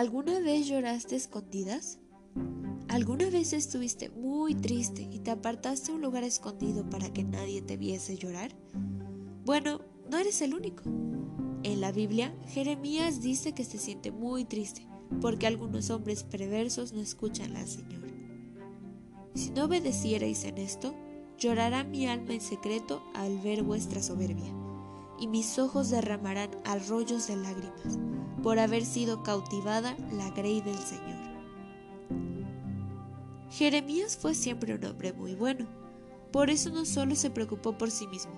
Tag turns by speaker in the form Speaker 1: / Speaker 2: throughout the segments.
Speaker 1: ¿Alguna vez lloraste escondidas? ¿Alguna vez estuviste muy triste y te apartaste a un lugar escondido para que nadie te viese llorar? Bueno, no eres el único. En la Biblia, Jeremías dice que se siente muy triste porque algunos hombres perversos no escuchan al Señor. Si no obedecierais en esto, llorará mi alma en secreto al ver vuestra soberbia, y mis ojos derramarán arroyos de lágrimas por haber sido cautivada la grey del Señor. Jeremías fue siempre un hombre muy bueno, por eso no solo se preocupó por sí mismo,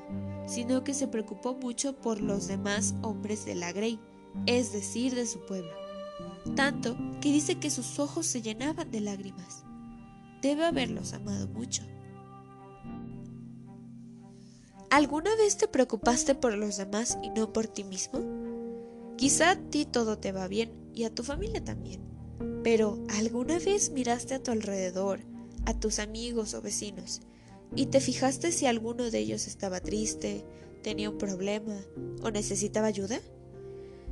Speaker 1: sino que se preocupó mucho por los demás hombres de la grey, es decir, de su pueblo tanto que dice que sus ojos se llenaban de lágrimas. Debe haberlos amado mucho. ¿Alguna vez te preocupaste por los demás y no por ti mismo? Quizá a ti todo te va bien y a tu familia también, pero ¿alguna vez miraste a tu alrededor, a tus amigos o vecinos, y te fijaste si alguno de ellos estaba triste, tenía un problema o necesitaba ayuda?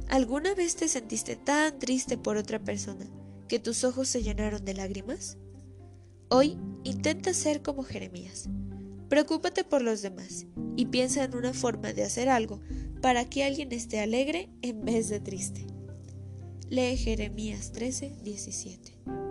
Speaker 1: ¿Alguna vez te sentiste tan triste por otra persona que tus ojos se llenaron de lágrimas? Hoy intenta ser como Jeremías. Preocúpate por los demás y piensa en una forma de hacer algo para que alguien esté alegre en vez de triste. Lee Jeremías 13, 17.